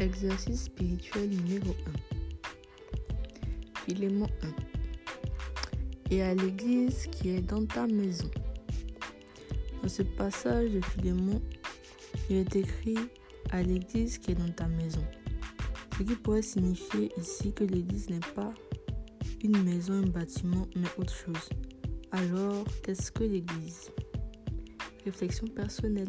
Exercice spirituel numéro 1. Philémon 1. Et à l'église qui est dans ta maison. Dans ce passage de Philémon, il est écrit à l'église qui est dans ta maison. Ce qui pourrait signifier ici que l'église n'est pas une maison, un bâtiment, mais autre chose. Alors, qu'est-ce que l'église? Réflexion personnelle.